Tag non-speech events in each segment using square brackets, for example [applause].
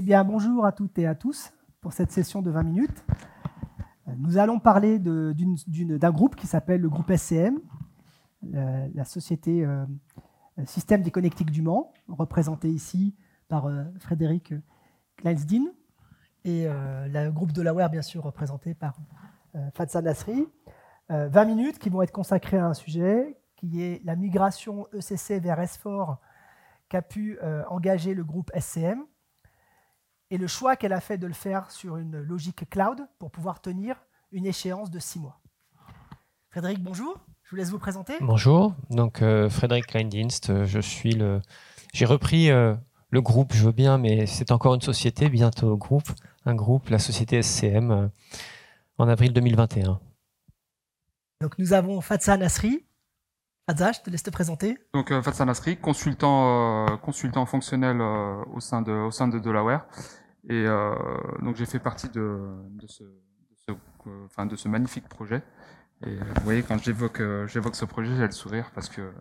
Eh bien, bonjour à toutes et à tous pour cette session de 20 minutes. Nous allons parler d'un groupe qui s'appelle le groupe SCM, la, société euh, Système des connectiques du Mans, représentée ici par euh, Frédéric Kleinsdin, et euh, le groupe de la bien sûr, représenté par Fatsa Nasri. 20 minutes qui vont être consacrées à un sujet qui est la migration ECC vers S4 qu'a pu engager le groupe SCM et le choix qu'elle a fait de le faire sur une logique cloud pour pouvoir tenir une échéance de six mois. Frédéric, bonjour. Je vous laisse vous présenter. Bonjour. Donc euh, Frédéric Kleindienst, euh, je suis le. J'ai repris euh, le groupe, je veux bien, mais c'est encore une société, bientôt groupe, un groupe, la société SCM, en avril 2021. Donc nous avons Fatsa Nasri. Fatsa, je te laisse te présenter. Donc Fatsa Nasri, consultant, consultant fonctionnel au sein de, au sein de Delaware. Et donc j'ai fait partie de, de ce enfin, de ce magnifique projet. Et euh, vous voyez, quand j'évoque, euh, j'évoque ce projet, j'ai le sourire [laughs] parce que,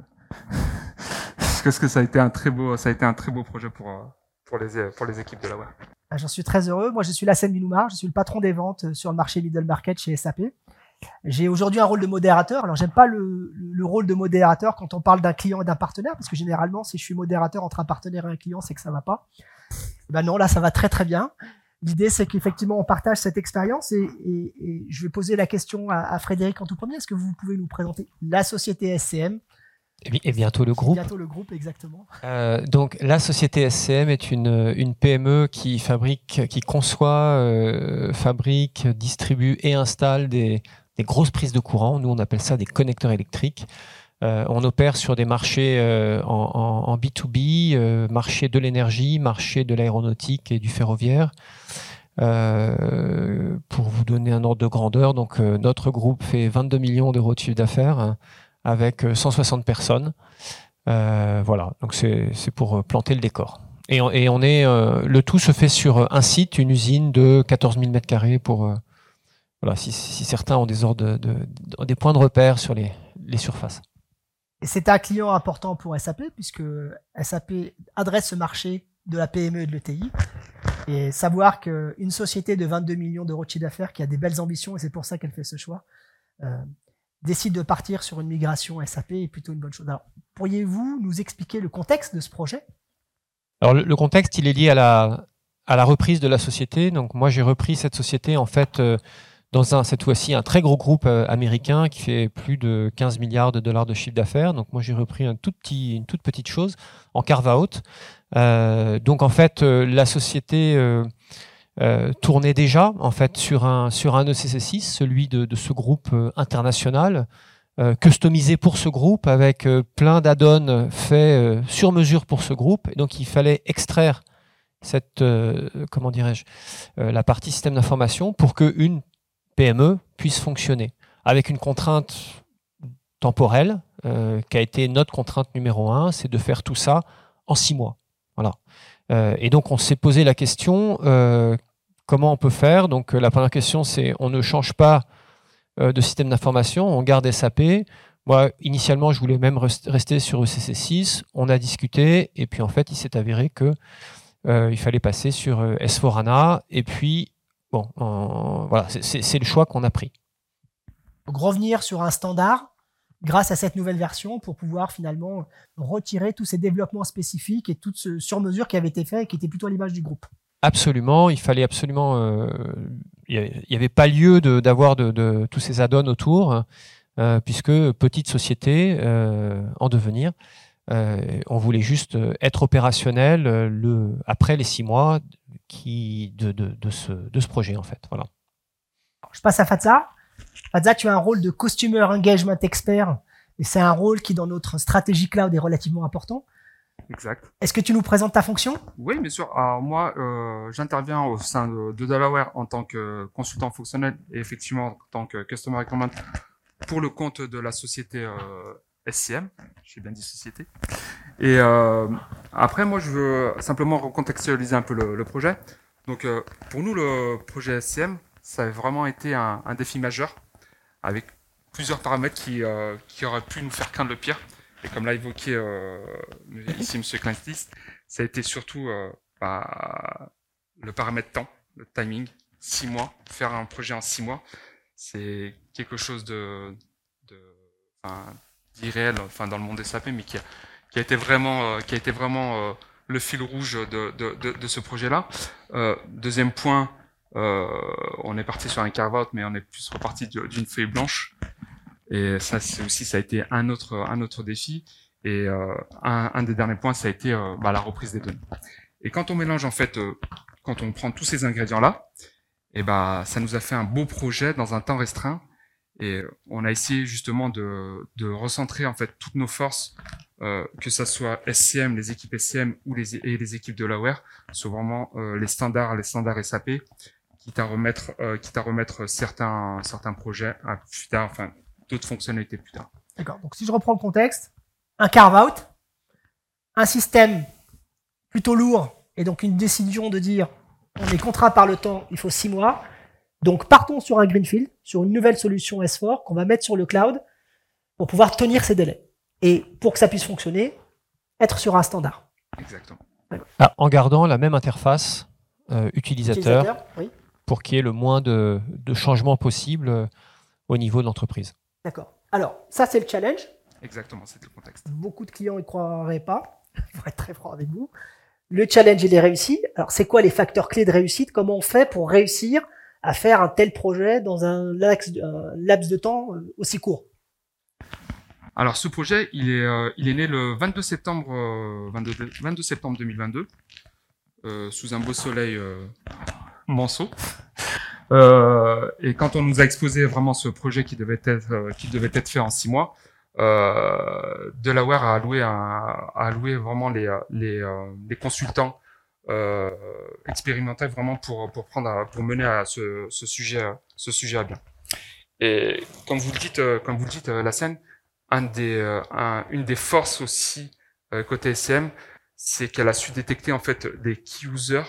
parce que ça a été un très beau, ça a été un très beau projet pour, euh, pour les, pour les équipes de la web. Ah, j'en suis très heureux. Moi, je suis Lassène Binoumar. Je suis le patron des ventes sur le marché middle market chez SAP. J'ai aujourd'hui un rôle de modérateur. Alors, j'aime pas le, le, rôle de modérateur quand on parle d'un client et d'un partenaire, parce que généralement, si je suis modérateur entre un partenaire et un client, c'est que ça va pas. Ben non, là, ça va très très bien. L'idée, c'est qu'effectivement, on partage cette expérience et, je vais poser la question à, Frédéric en tout premier. Est-ce que vous pouvez nous présenter la société SCM et bientôt le groupe. Bientôt le groupe, exactement. Euh, donc la société SCM est une, une PME qui fabrique, qui conçoit, euh, fabrique, distribue et installe des, des grosses prises de courant. Nous, on appelle ça des connecteurs électriques. Euh, on opère sur des marchés euh, en, B2B, euh, marché de l'énergie, marché de l'aéronautique et du ferroviaire. pour vous donner un ordre de grandeur, donc notre groupe fait 22 millions d'euros de chiffre d'affaires hein, avec 160 personnes. voilà, donc c'est pour planter le décor. Et on, est, le tout se fait sur un site, une usine de 14 000 mètres carrés pour voilà, si, certains ont des ordres de, des points de repère sur les, les surfaces. C'est un client important pour SAP, puisque SAP adresse ce marché de la PME et de l'ETI. Et savoir qu'une société de 22 millions d'euros de chiffre d'affaires qui a des belles ambitions, et c'est pour ça qu'elle fait ce choix, euh, décide de partir sur une migration SAP est plutôt une bonne chose. Alors, pourriez-vous nous expliquer le contexte de ce projet? Alors, le, contexte, il est lié à la, à la reprise de la société. Donc, moi, j'ai repris cette société, en fait, euh, cette fois-ci un très gros groupe euh, américain qui fait plus de 15 milliards de dollars de chiffre d'affaires. Donc moi j'ai repris une toute petite chose en carve-out. Euh, donc en fait euh, la société tournait déjà en fait sur un sur un ECC6, celui de, de ce groupe international. customisé pour ce groupe avec plein d'add-ons faits sur mesure pour ce groupe et donc il fallait extraire cette comment dirais-je la partie système d'information pour que une PME puisse fonctionner avec une contrainte temporelle euh, qui a été notre contrainte numéro un, c'est de faire tout ça en six mois. Voilà. Euh, et donc on s'est posé la question euh, comment on peut faire? Donc la première question c'est on ne change pas de système d'information, on garde SAP. Moi, initialement, je voulais même rester sur ECC6. On a discuté et puis en fait, il s'est avéré que il fallait passer sur S4HANA et puis Bon, voilà, c'est le choix qu'on a pris. Donc revenir sur un standard grâce à cette nouvelle version pour pouvoir finalement retirer tous ces développements spécifiques et tout ce sur-mesure qui avait été fait et qui était plutôt à l'image du groupe. Absolument, il fallait absolument. Euh, il n'y avait pas lieu d'avoir de, tous ces add-ons autour, euh, puisque petite société euh, en devenir. On voulait juste être opérationnel le, après les six mois, qui, de, de, de, ce, de ce projet, en fait. Voilà. Je passe à Fatsa. Fatsa, tu as un rôle de Customer Engagement Expert, et c'est un rôle qui, dans notre stratégie cloud, est relativement important. Exact. Est-ce que tu nous présentes ta fonction? Oui, bien sûr. Alors moi, euh, j'interviens au sein de, de, Delaware en tant que consultant fonctionnel et effectivement en tant que Customer Engagement pour le compte de la société euh, SCM, j'ai bien dit société. Et euh, après, moi, je veux simplement recontextualiser un peu le, projet. Donc, euh, pour nous, le projet SCM, ça a vraiment été un, défi majeur, avec plusieurs paramètres qui, euh, qui, auraient pu nous faire craindre le pire. Et comme l'a évoqué ici M. Kleinstis, ça a été surtout bah, le paramètre temps, le timing, six mois, faire un projet en six mois, c'est quelque chose de, d'irréel, enfin dans le monde SAP, mais qui a, qui a été vraiment, euh, qui a été vraiment euh, le fil rouge de, de, de, de ce projet-là. Euh, deuxième point, euh, on est parti sur un carve-out, mais on est plus reparti d'une feuille blanche. Et ça, c'est aussi, ça a été un autre, un autre défi. Et euh, un, un, des derniers points, ça a été bah, la reprise des données. Et quand on mélange en fait, quand on prend tous ces ingrédients-là, et ben, ça nous a fait un beau projet dans un temps restreint. Et on a essayé justement de, de recentrer en fait toutes nos forces, euh, que ça soit SCM, les équipes SCM ou les, et les équipes de l'AWare, sur vraiment euh, les standards, les standards SAP, quitte à remettre, euh, quitte à remettre certains, certains projets à plus tard, enfin d'autres fonctionnalités plus tard. D'accord. Donc si je reprends le contexte, un carve-out, un système plutôt lourd et donc une décision de dire on est contraint par le temps, il faut six mois. Donc partons sur un greenfield, sur une nouvelle solution S4 qu'on va mettre sur le cloud pour pouvoir tenir ces délais. Et pour que ça puisse fonctionner, être sur un standard. Exactement. Ah, en gardant la même interface euh, utilisateur, utilisateur oui. pour qu'il y ait le moins de, de changements possibles euh, au niveau de l'entreprise. D'accord. Alors, ça c'est le challenge. Exactement, c'est le contexte. Beaucoup de clients n'y croiraient pas, [laughs] pour être très franc avec vous. Le challenge, il est réussi. Alors, c'est quoi les facteurs clés de réussite? Comment on fait pour réussir à faire un tel projet dans un laps, de temps euh, aussi court alors ce projet, il est, euh, né le 22 septembre, 22, euh, 22 septembre 2022, euh, sous un beau soleil manceau. et quand on nous a exposé vraiment ce projet qui devait être, qui devait être fait en six mois, Delaware a alloué, a alloué vraiment les, les consultants euh, expérimentés vraiment pour, pour prendre, pour mener à ce, ce sujet, ce sujet à bien. Et comme vous le dites, comme vous le dites, la scène, un des, euh, un, une des forces aussi euh, côté SM, c'est qu'elle a su détecter en fait des key users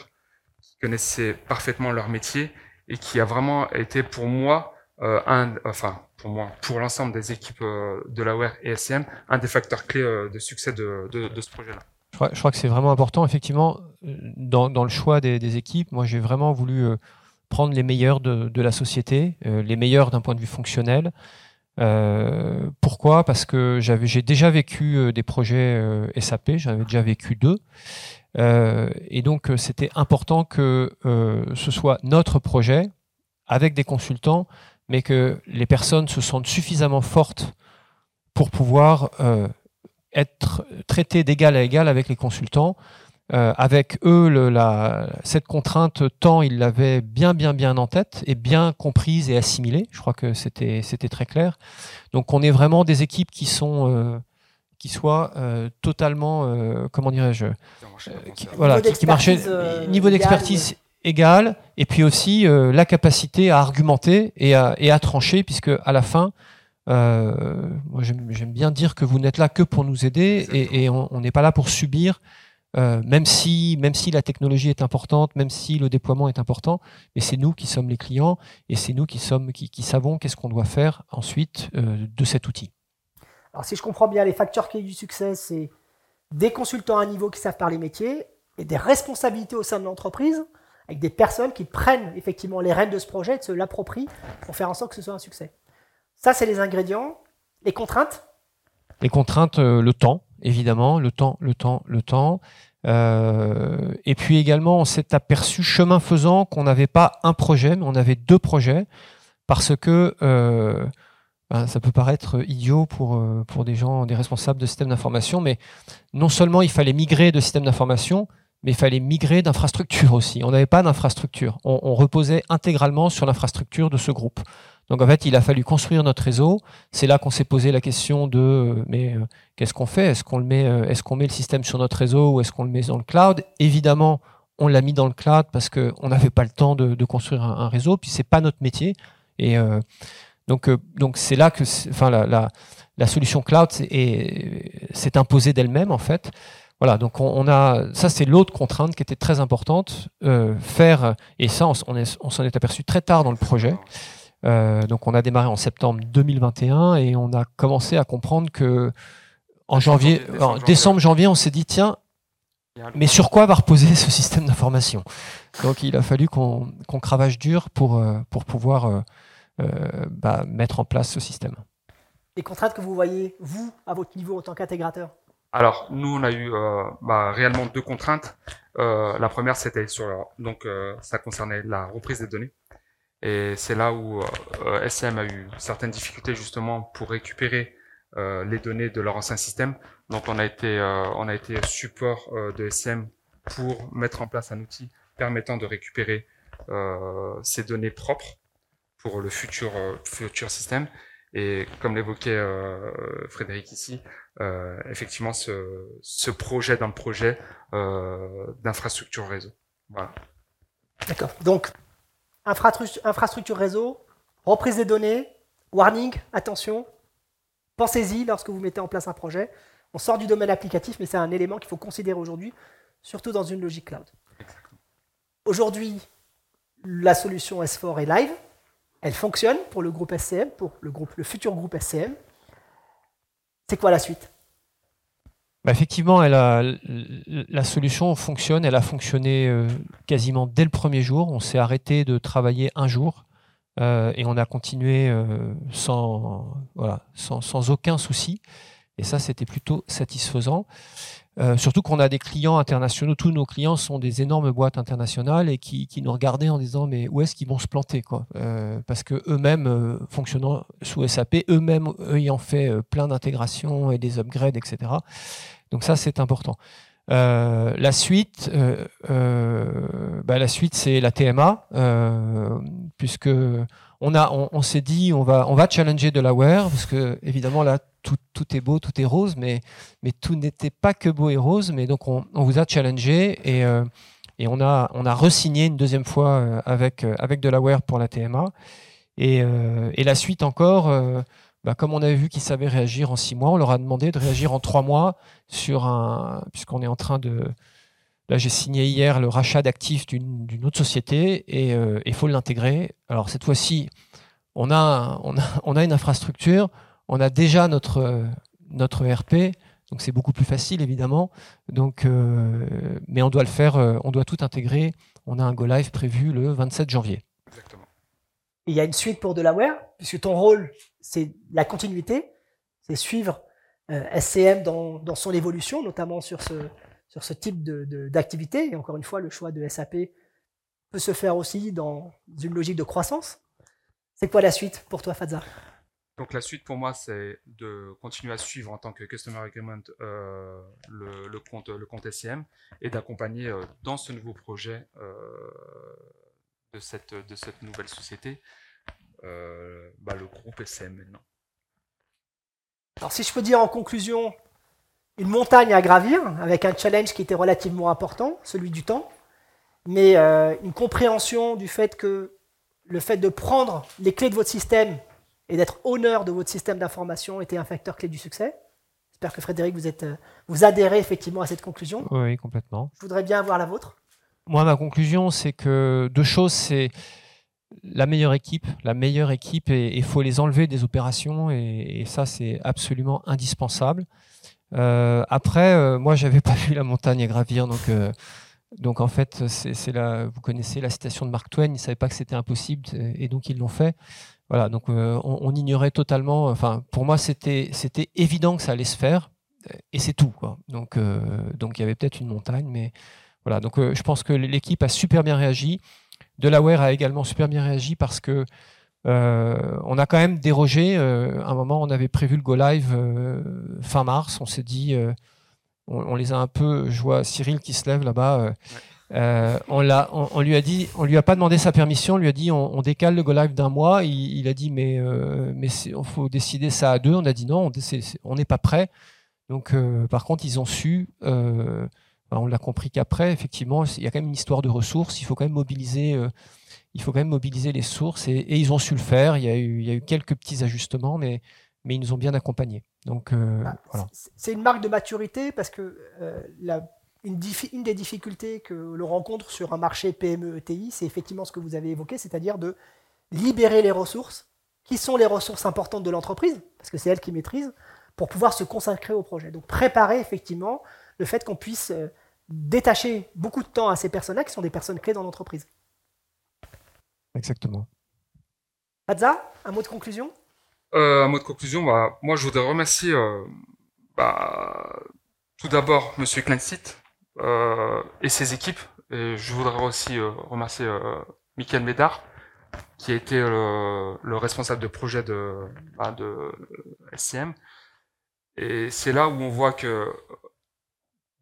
qui connaissaient parfaitement leur métier et qui a vraiment été pour moi euh, un, enfin pour moi, pour l'ensemble des équipes euh, de la WER et SM, un des facteurs clés euh, de succès de, de, de ce projet-là. Je crois, que c'est vraiment important, effectivement, dans, dans le choix des, équipes. Moi, j'ai vraiment voulu prendre les meilleurs de, la société, les meilleurs d'un point de vue fonctionnel. Euh, pourquoi? Parce que j'avais, j'ai déjà vécu euh, des projets euh, SAP, j'en avais déjà vécu deux. et donc, c'était important que ce soit notre projet avec des consultants, mais que les personnes se sentent suffisamment fortes pour pouvoir être traitées d'égal à égal avec les consultants euh, avec eux, le, la, cette contrainte temps, ils l'avaient bien, bien, bien en tête et bien comprise et assimilée. Je crois que c'était, c'était très clair. Donc, on est vraiment des équipes qui sont, euh, qui soient euh, totalement, euh, comment dirais-je, euh, qui, voilà, qui, qui marchaient niveau d'expertise égal, et puis aussi la capacité à argumenter et à, et à trancher, puisque à la fin, moi j'aime bien dire que vous n'êtes là que pour nous aider et, et on n'est pas là pour subir euh, même si même si la technologie est importante, même si le déploiement est important, mais c'est nous qui sommes les clients et c'est nous qui sommes qui, qui savons qu'est-ce qu'on doit faire ensuite euh, de cet outil. Alors si je comprends bien, les facteurs clés du succès, c'est des consultants à niveau qui savent parler métier et des responsabilités au sein de l'entreprise avec des personnes qui prennent effectivement les rênes de ce projet et de se l'approprient pour faire en sorte que ce soit un succès. Ça, c'est les ingrédients. Les contraintes Les contraintes, euh, le temps évidemment, le temps, le temps, le temps. Euh, et puis également, on s'est aperçu, chemin faisant, qu'on n'avait pas un projet, mais on avait deux projets, parce que euh, ben, ça peut paraître idiot pour, des gens, des responsables de systèmes d'information, mais non seulement il fallait migrer de système d'information, mais il fallait migrer d'infrastructure aussi. On n'avait pas d'infrastructure. On, reposait intégralement sur l'infrastructure de ce groupe. Donc en fait, il a fallu construire notre réseau. C'est là qu'on s'est posé la question de euh, mais euh, qu'est-ce qu'on fait? Est-ce qu'on met euh, Est-ce met le système sur notre réseau ou est-ce qu'on le met dans le cloud? Évidemment, on l'a mis dans le cloud parce que on n'avait pas le temps de, construire un, réseau. Puis c'est pas notre métier. Et donc donc c'est là que enfin la, la, solution cloud s'est imposée d'elle-même en fait. Voilà, donc on, a ça c'est l'autre contrainte qui était très importante, faire et ça on s'en est aperçu très tard dans le projet. Euh, donc on a démarré en septembre 2021 et on a commencé à comprendre que en janvier, décembre, janvier, on s'est dit tiens, Mais sur quoi va reposer ce système d'information? Donc il a fallu qu'on cravache dur pour, pour pouvoir bah, mettre en place ce système. Les contraintes que vous voyez, vous, à votre niveau en tant qu'intégrateur? Alors, nous, on a eu euh, bah, réellement deux contraintes. Euh, la première, c'était sur donc euh, ça concernait la reprise des données, et c'est là où SCM a eu certaines difficultés justement pour récupérer les données de leur ancien système. Donc, on a été on a été support de SCM pour mettre en place un outil permettant de récupérer ces données propres pour le futur futur système. Et comme l'évoquait euh, Frédéric ici, euh, effectivement, ce, ce, projet dans le projet euh, d'infrastructure réseau. Voilà. D'accord. Donc, infrastructure, réseau, reprise des données, warning, attention, pensez-y lorsque vous mettez en place un projet. On sort du domaine applicatif, mais c'est un élément qu'il faut considérer aujourd'hui, surtout dans une logique cloud. Aujourd'hui, la solution S4 est live elle fonctionne pour le groupe SCM, pour le, groupe, le futur groupe SCM. C'est quoi la suite? Bah Effectivement, la solution fonctionne. Elle a fonctionné euh, quasiment dès le premier jour. On s'est arrêté de travailler un jour euh, et on a continué euh, sans, aucun souci. Et ça, c'était plutôt satisfaisant. Euh, surtout qu'on a des clients internationaux, tous nos clients sont des énormes boîtes internationales et qui, nous regardaient en disant mais où est-ce qu'ils vont se planter quoi? Euh, Parce que eux-mêmes euh, fonctionnant sous SAP, eux-mêmes ayant fait plein d'intégrations et des upgrades, etc. Donc ça c'est important. la suite, bah, la suite c'est la TMA, puisque on a, on, s'est dit, on va, on va challenger de Delaware parce que évidemment là, tout, tout est beau, tout est rose, mais, mais tout n'était pas que beau et rose. Mais donc on, vous a challengé et, euh, et on a, on a re-signé une deuxième fois euh, avec, euh, avec Delaware pour la TMA. Et, et la suite encore, bah, comme on avait vu qu'ils savaient réagir en six mois, on leur a demandé de réagir en trois mois sur un, puisqu'on est en train de Là, j'ai signé hier le rachat d'actifs d'une autre société et il faut l'intégrer. Alors cette fois-ci, on a, on, a, on a une infrastructure, on a déjà notre, notre ERP, donc c'est beaucoup plus facile évidemment. Donc, euh, mais on doit le faire, euh, on doit tout intégrer. On a un go live prévu le 27 janvier. Exactement. Il y a une suite pour Delaware, puisque ton rôle, c'est la continuité, c'est suivre euh, SCM dans, dans, son évolution, notamment sur ce, sur ce type d'activité. De, et encore une fois, le choix de SAP peut se faire aussi dans une logique de croissance. C'est quoi la suite pour toi, Fadza? Donc la suite pour moi, c'est de continuer à suivre en tant que Customer Agreement euh, le, compte, le compte SCM et d'accompagner euh, dans ce nouveau projet euh, de, cette, de cette nouvelle société bah, le groupe SCM maintenant. Alors si je peux dire en conclusion, une montagne à gravir avec un challenge qui était relativement important, celui du temps, mais une compréhension du fait que le fait de prendre les clés de votre système et d'être honneur de votre système d'information était un facteur clé du succès. J'espère que Frédéric, vous, êtes, euh, vous adhérez effectivement à cette conclusion. Oui, complètement. Je voudrais bien avoir la vôtre. Moi, ma conclusion, c'est que deux choses, c'est la meilleure équipe, la meilleure équipe, et il faut les enlever des opérations, et ça, c'est absolument indispensable. Euh, après, euh, moi, j'avais [laughs] pas vu la montagne à gravir, donc, euh, donc en fait, c'est vous connaissez la citation de Mark Twain, ils savaient pas que c'était impossible, et donc ils l'ont fait. Voilà, donc on, on, ignorait totalement. Enfin, pour moi, c'était c'était évident que ça allait se faire, et c'est tout. Quoi. Donc donc il y avait peut-être une montagne, mais voilà. Donc je pense que l'équipe a super bien réagi. Delaware a également super bien réagi parce que euh, on a quand même dérogé. Euh, un moment, on avait prévu le go live euh, fin mars. On s'est dit, on, les a un peu. Je vois Cyril qui se lève là-bas. On, l'a, on, lui a dit, on lui a pas demandé sa permission. On lui a dit, on, décale le go live d'un mois. Il, a dit, mais mais il faut décider ça à deux. On a dit non, on n'est pas prêt. Donc, par contre, ils ont su. on l'a compris qu'après, effectivement, il y a quand même une histoire de ressources. Il faut quand même mobiliser il faut quand même mobiliser les sources et, ils ont su le faire. Il y, a eu, il y a eu quelques petits ajustements, mais, mais ils nous ont bien accompagnés. Donc, euh, ah, voilà. C'est une marque de maturité parce que euh, la, une, une, des difficultés que l'on rencontre sur un marché PME-ETI, c'est effectivement ce que vous avez évoqué, c'est-à-dire de libérer les ressources, qui sont les ressources importantes de l'entreprise, parce que c'est elle qui maîtrise, pour pouvoir se consacrer au projet. Donc préparer effectivement le fait qu'on puisse euh, détacher beaucoup de temps à ces personnes-là qui sont des personnes clés dans l'entreprise. Exactement. Hadza, un mot de conclusion? Euh, Un mot de conclusion, bah, moi je voudrais remercier euh, bah, tout d'abord Monsieur Kleinsit et ses équipes. Et je voudrais aussi euh, remercier euh, Michael Médard, qui a été le, responsable de projet de, bah, SCM. Et c'est là où on voit que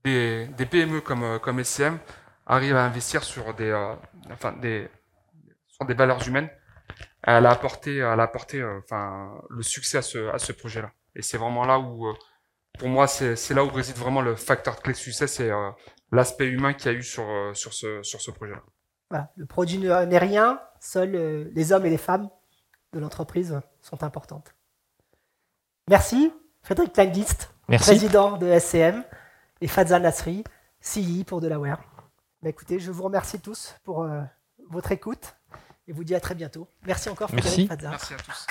des, des, PME comme, comme SCM arrivent à investir sur des, enfin, des, sur des valeurs humaines. Elle a apporté, elle a apporté enfin, le succès à ce, à ce projet-là. Et c'est vraiment là où pour moi, c'est là où réside vraiment le facteur clé de succès, c'est euh, l'aspect humain qu'il y a eu sur, euh, sur ce, sur ce projet-là. Voilà, le produit n'est rien, seuls euh, les hommes et les femmes de l'entreprise sont importantes. Merci, Frédéric Kleinlist, président de SCM, et Fadzal Nasri, CI pour Delaware. Bah, écoutez, je vous remercie tous pour votre écoute et vous dis à très bientôt. Merci encore, Frédéric Merci. Merci à tous.